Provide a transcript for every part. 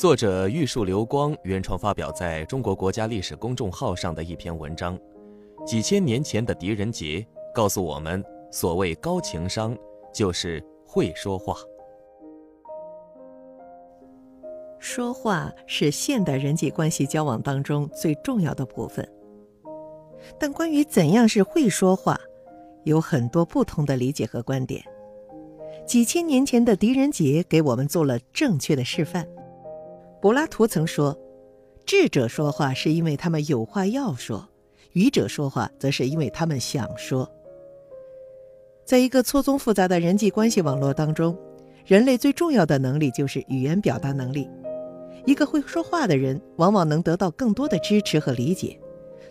作者玉树流光原创发表在中国国家历史公众号上的一篇文章，几千年前的狄仁杰告诉我们，所谓高情商，就是会说话。说话是现代人际关系交往当中最重要的部分，但关于怎样是会说话，有很多不同的理解和观点。几千年前的狄仁杰给我们做了正确的示范。柏拉图曾说：“智者说话是因为他们有话要说，愚者说话则是因为他们想说。”在一个错综复杂的人际关系网络当中，人类最重要的能力就是语言表达能力。一个会说话的人，往往能得到更多的支持和理解，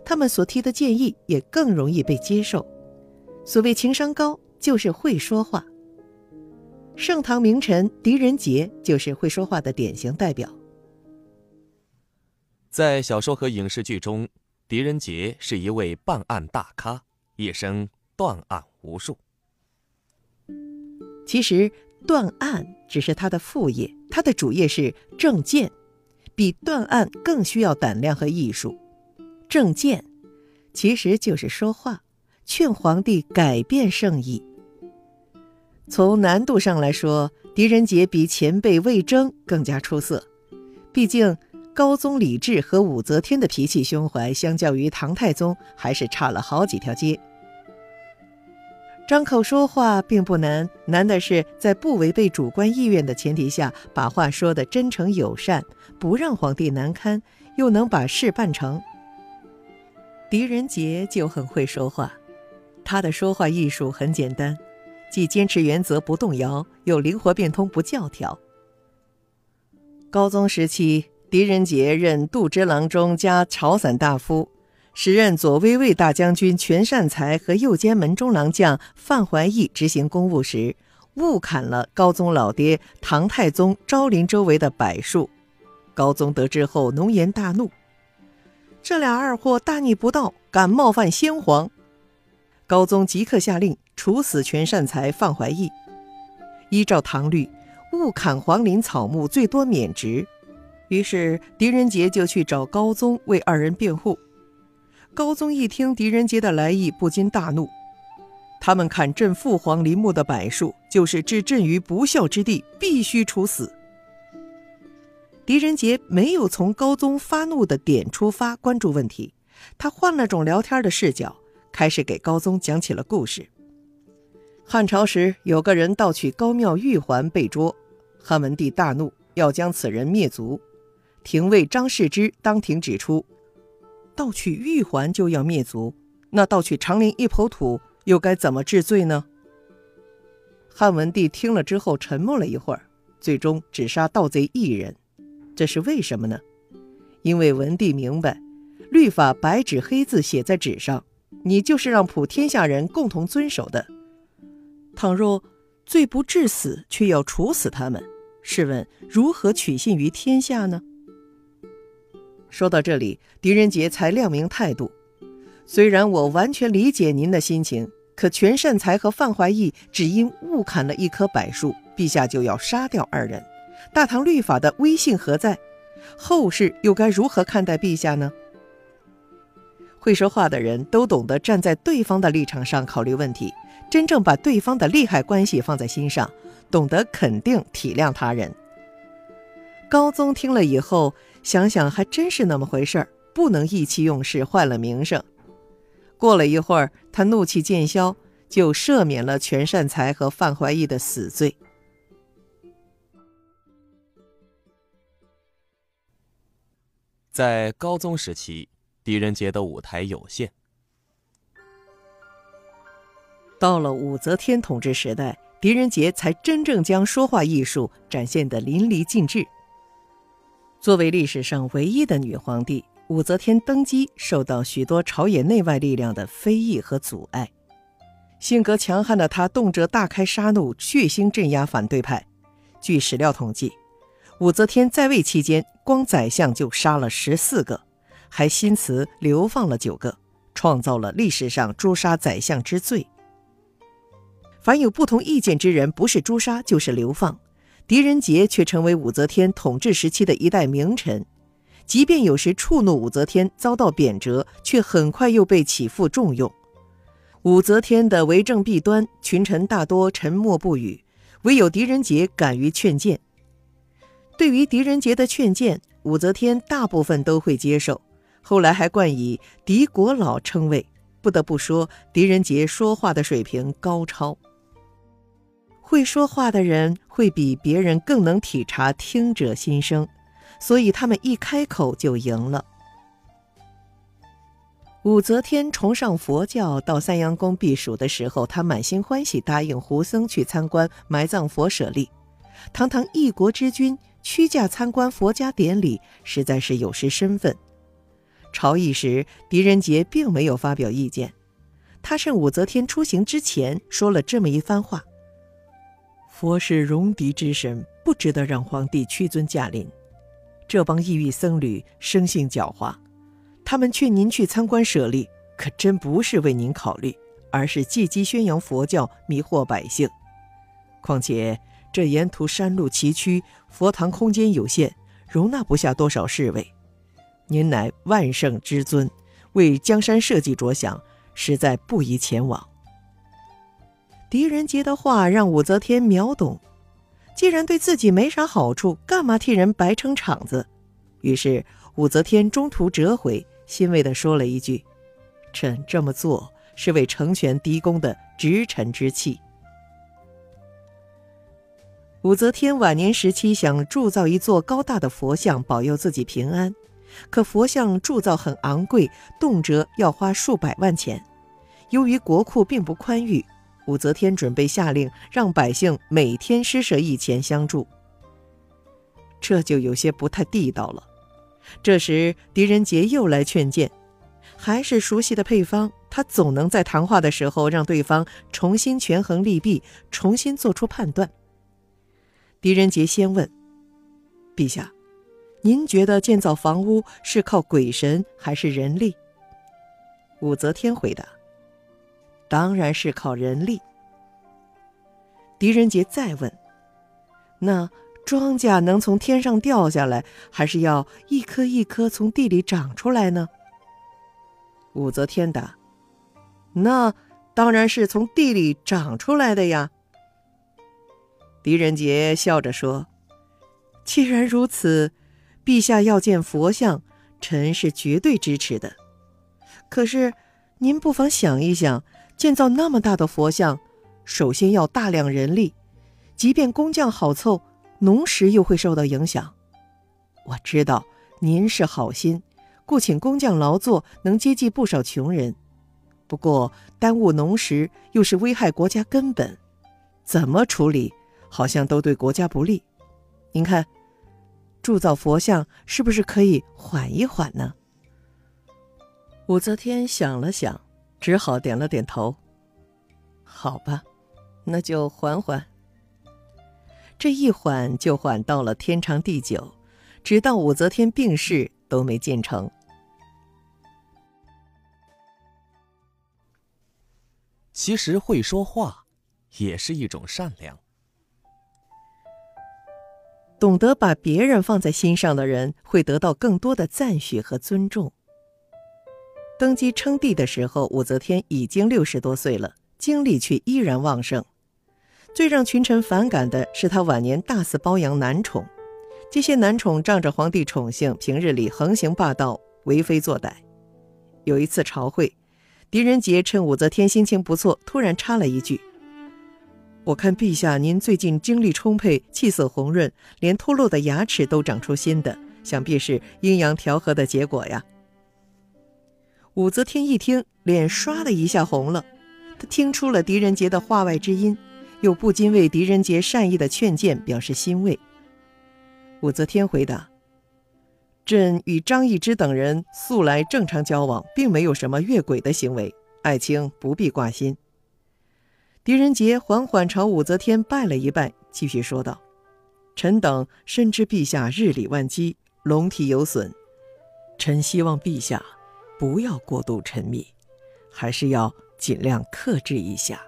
他们所提的建议也更容易被接受。所谓情商高，就是会说话。盛唐名臣狄仁杰就是会说话的典型代表。在小说和影视剧中，狄仁杰是一位办案大咖，一生断案无数。其实，断案只是他的副业，他的主业是政谏，比断案更需要胆量和艺术。政谏其实就是说话，劝皇帝改变圣意。从难度上来说，狄仁杰比前辈魏征更加出色，毕竟。高宗李治和武则天的脾气胸怀，相较于唐太宗还是差了好几条街。张口说话并不难，难的是在不违背主观意愿的前提下，把话说得真诚友善，不让皇帝难堪，又能把事办成。狄仁杰就很会说话，他的说话艺术很简单，既坚持原则不动摇，又灵活变通不教条。高宗时期。狄仁杰任度支郎中加朝散大夫，时任左威卫大将军全善才和右监门中郎将范怀义执行公务时，误砍了高宗老爹唐太宗昭陵周围的柏树。高宗得知后，浓颜大怒。这俩二货大逆不道，敢冒犯先皇！高宗即刻下令处死全善才、范怀义。依照唐律，误砍皇陵草木最多免职。于是狄仁杰就去找高宗为二人辩护。高宗一听狄仁杰的来意，不禁大怒：“他们砍朕父皇陵墓的柏树，就是置朕于不孝之地，必须处死。”狄仁杰没有从高宗发怒的点出发关注问题，他换了种聊天的视角，开始给高宗讲起了故事。汉朝时，有个人盗取高庙玉环被捉，汉文帝大怒，要将此人灭族。廷尉张世之当庭指出，盗取玉环就要灭族，那盗取长陵一抔土又该怎么治罪呢？汉文帝听了之后沉默了一会儿，最终只杀盗贼一人。这是为什么呢？因为文帝明白，律法白纸黑字写在纸上，你就是让普天下人共同遵守的。倘若罪不至死，却要处死他们，试问如何取信于天下呢？说到这里，狄仁杰才亮明态度。虽然我完全理解您的心情，可全善才和范怀义只因误砍了一棵柏树，陛下就要杀掉二人，大唐律法的威信何在？后世又该如何看待陛下呢？会说话的人都懂得站在对方的立场上考虑问题，真正把对方的利害关系放在心上，懂得肯定体谅他人。高宗听了以后。想想还真是那么回事儿，不能意气用事，坏了名声。过了一会儿，他怒气渐消，就赦免了全善才和范怀义的死罪。在高宗时期，狄仁杰的舞台有限。到了武则天统治时代，狄仁杰才真正将说话艺术展现得淋漓尽致。作为历史上唯一的女皇帝，武则天登基受到许多朝野内外力量的非议和阻碍。性格强悍的她，动辄大开杀戮，血腥镇压反对派。据史料统计，武则天在位期间，光宰相就杀了十四个，还新词流放了九个，创造了历史上诛杀宰相之最。凡有不同意见之人，不是诛杀就是流放。狄仁杰却成为武则天统治时期的一代名臣，即便有时触怒武则天遭到贬谪，却很快又被起复重用。武则天的为政弊端，群臣大多沉默不语，唯有狄仁杰敢于劝谏。对于狄仁杰的劝谏，武则天大部分都会接受，后来还冠以“狄国老”称谓。不得不说，狄仁杰说话的水平高超。会说话的人会比别人更能体察听者心声，所以他们一开口就赢了。武则天崇尚佛教，到三阳宫避暑的时候，她满心欢喜答应胡僧去参观埋葬佛舍利。堂堂一国之君，屈驾参观佛家典礼，实在是有失身份。朝议时，狄仁杰并没有发表意见，他趁武则天出行之前说了这么一番话。佛是戎狄之神，不值得让皇帝屈尊驾临。这帮异域僧侣生性狡猾，他们劝您去参观舍利，可真不是为您考虑，而是借机宣扬佛教，迷惑百姓。况且这沿途山路崎岖，佛堂空间有限，容纳不下多少侍卫。您乃万圣之尊，为江山社稷着想，实在不宜前往。狄仁杰的话让武则天秒懂，既然对自己没啥好处，干嘛替人白撑场子？于是武则天中途折回，欣慰地说了一句：“臣这么做是为成全狄公的直臣之气。”武则天晚年时期想铸造一座高大的佛像，保佑自己平安，可佛像铸造很昂贵，动辄要花数百万钱。由于国库并不宽裕。武则天准备下令让百姓每天施舍一钱相助，这就有些不太地道了。这时狄仁杰又来劝谏，还是熟悉的配方，他总能在谈话的时候让对方重新权衡利弊，重新做出判断。狄仁杰先问：“陛下，您觉得建造房屋是靠鬼神还是人力？”武则天回答。当然是靠人力。狄仁杰再问：“那庄稼能从天上掉下来，还是要一颗一颗从地里长出来呢？”武则天答：“那当然是从地里长出来的呀。”狄仁杰笑着说：“既然如此，陛下要建佛像，臣是绝对支持的。可是，您不妨想一想。”建造那么大的佛像，首先要大量人力，即便工匠好凑，农时又会受到影响。我知道您是好心，雇请工匠劳作能接济不少穷人，不过耽误农时又是危害国家根本，怎么处理好像都对国家不利。您看，铸造佛像是不是可以缓一缓呢？武则天想了想。只好点了点头。好吧，那就缓缓。这一缓就缓到了天长地久，直到武则天病逝都没建成。其实会说话，也是一种善良。懂得把别人放在心上的人，会得到更多的赞许和尊重。登基称帝的时候，武则天已经六十多岁了，精力却依然旺盛。最让群臣反感的是她晚年大肆包养男宠，这些男宠仗着皇帝宠幸，平日里横行霸道、为非作歹。有一次朝会，狄仁杰趁武则天心情不错，突然插了一句：“我看陛下您最近精力充沛，气色红润，连脱落的牙齿都长出新的，想必是阴阳调和的结果呀。”武则天一听，脸唰的一下红了。她听出了狄仁杰的话外之音，又不禁为狄仁杰善意的劝谏表示欣慰。武则天回答：“朕与张易之等人素来正常交往，并没有什么越轨的行为，爱卿不必挂心。”狄仁杰缓缓朝武则天拜了一拜，继续说道：“臣等深知陛下日理万机，龙体有损，臣希望陛下。”不要过度沉迷，还是要尽量克制一下。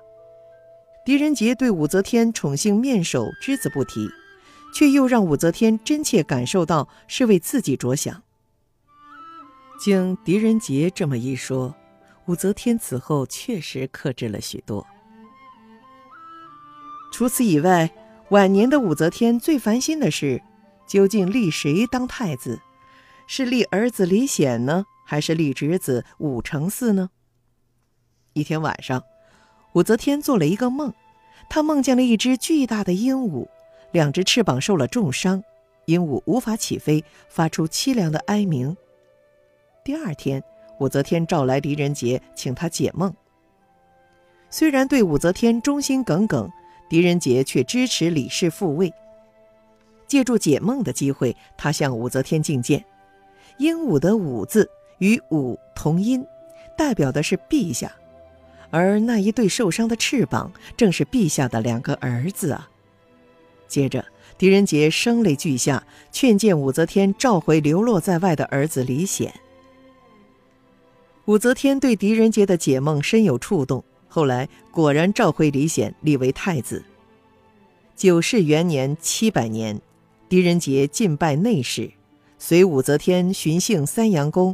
狄仁杰对武则天宠幸面首只字不提，却又让武则天真切感受到是为自己着想。经狄仁杰这么一说，武则天此后确实克制了许多。除此以外，晚年的武则天最烦心的是，究竟立谁当太子？是立儿子李显呢，还是立侄子武承嗣呢？一天晚上，武则天做了一个梦，她梦见了一只巨大的鹦鹉，两只翅膀受了重伤，鹦鹉无法起飞，发出凄凉的哀鸣。第二天，武则天召来狄仁杰，请他解梦。虽然对武则天忠心耿耿。狄仁杰却支持李氏复位，借助解梦的机会，他向武则天进谏。鹦鹉的“鹉”字与“武”同音，代表的是陛下，而那一对受伤的翅膀正是陛下的两个儿子啊。接着，狄仁杰声泪俱下，劝谏武则天召回流落在外的儿子李显。武则天对狄仁杰的解梦深有触动。后来果然召回李显，立为太子。九世元年（七百年），狄仁杰进拜内侍，随武则天巡幸三阳宫。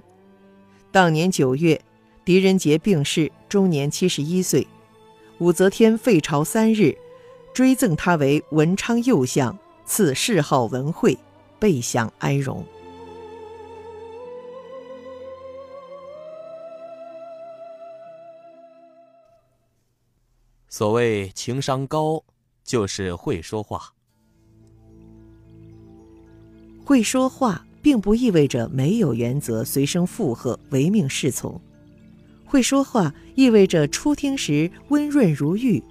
当年九月，狄仁杰病逝，终年七十一岁。武则天废朝三日，追赠他为文昌右相，赐谥号文惠，备享哀荣。所谓情商高，就是会说话。会说话并不意味着没有原则、随声附和、唯命是从。会说话意味着初听时温润如玉，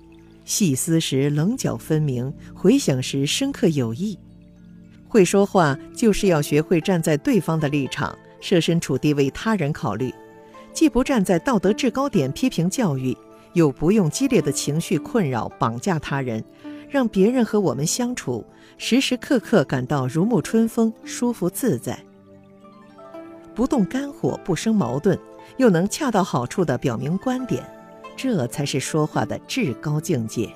细思时棱角分明，回想时深刻有益。会说话就是要学会站在对方的立场，设身处地为他人考虑，既不站在道德制高点批评教育。又不用激烈的情绪困扰、绑架他人，让别人和我们相处时时刻刻感到如沐春风、舒服自在。不动肝火，不生矛盾，又能恰到好处地表明观点，这才是说话的至高境界。